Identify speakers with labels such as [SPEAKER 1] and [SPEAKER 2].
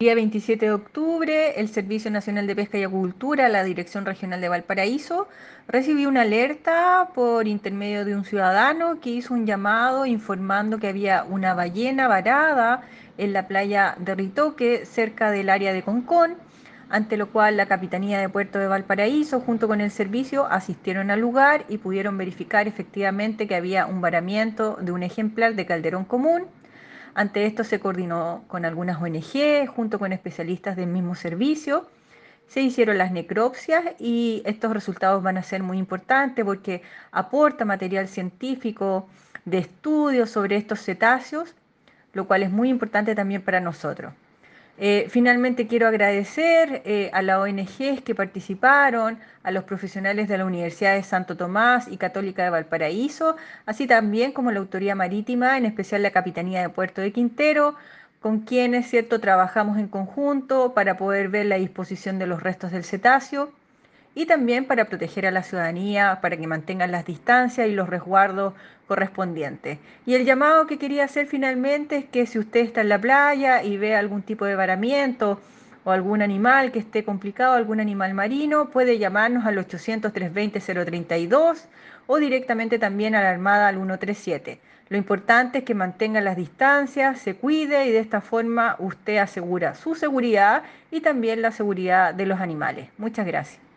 [SPEAKER 1] día 27 de octubre, el Servicio Nacional de Pesca y Acuicultura, la Dirección Regional de Valparaíso, recibió una alerta por intermedio de un ciudadano que hizo un llamado informando que había una ballena varada en la playa de Ritoque, cerca del área de Concón, ante lo cual la Capitanía de Puerto de Valparaíso, junto con el servicio, asistieron al lugar y pudieron verificar efectivamente que había un varamiento de un ejemplar de calderón común ante esto se coordinó con algunas ONG, junto con especialistas del mismo servicio. Se hicieron las necropsias y estos resultados van a ser muy importantes porque aporta material científico de estudios sobre estos cetáceos, lo cual es muy importante también para nosotros. Eh, finalmente quiero agradecer eh, a las ONGs que participaron, a los profesionales de la Universidad de Santo Tomás y Católica de Valparaíso, así también como la Autoridad Marítima, en especial la Capitanía de Puerto de Quintero, con quienes cierto trabajamos en conjunto para poder ver la disposición de los restos del cetáceo y también para proteger a la ciudadanía, para que mantengan las distancias y los resguardos correspondientes. Y el llamado que quería hacer finalmente es que si usted está en la playa y ve algún tipo de varamiento o algún animal que esté complicado, algún animal marino, puede llamarnos al 800-320-032 o directamente también a la Armada al 137. Lo importante es que mantenga las distancias, se cuide y de esta forma usted asegura su seguridad y también la seguridad de los animales. Muchas gracias.